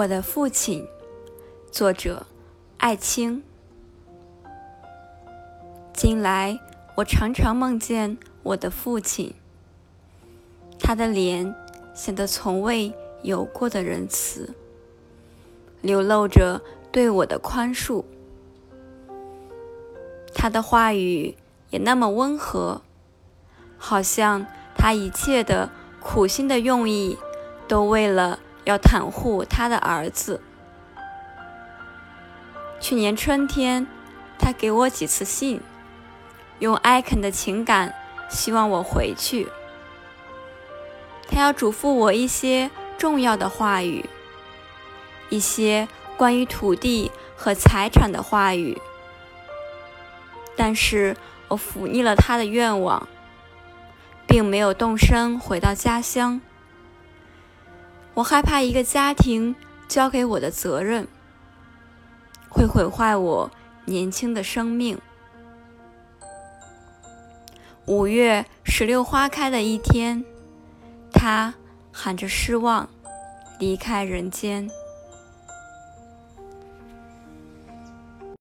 我的父亲，作者艾青。近来，我常常梦见我的父亲，他的脸显得从未有过的仁慈，流露着对我的宽恕。他的话语也那么温和，好像他一切的苦心的用意，都为了。要袒护他的儿子。去年春天，他给我几次信，用艾肯的情感，希望我回去。他要嘱咐我一些重要的话语，一些关于土地和财产的话语。但是我忤逆了他的愿望，并没有动身回到家乡。我害怕一个家庭交给我的责任会毁坏我年轻的生命。五月石榴花开的一天，他含着失望离开人间。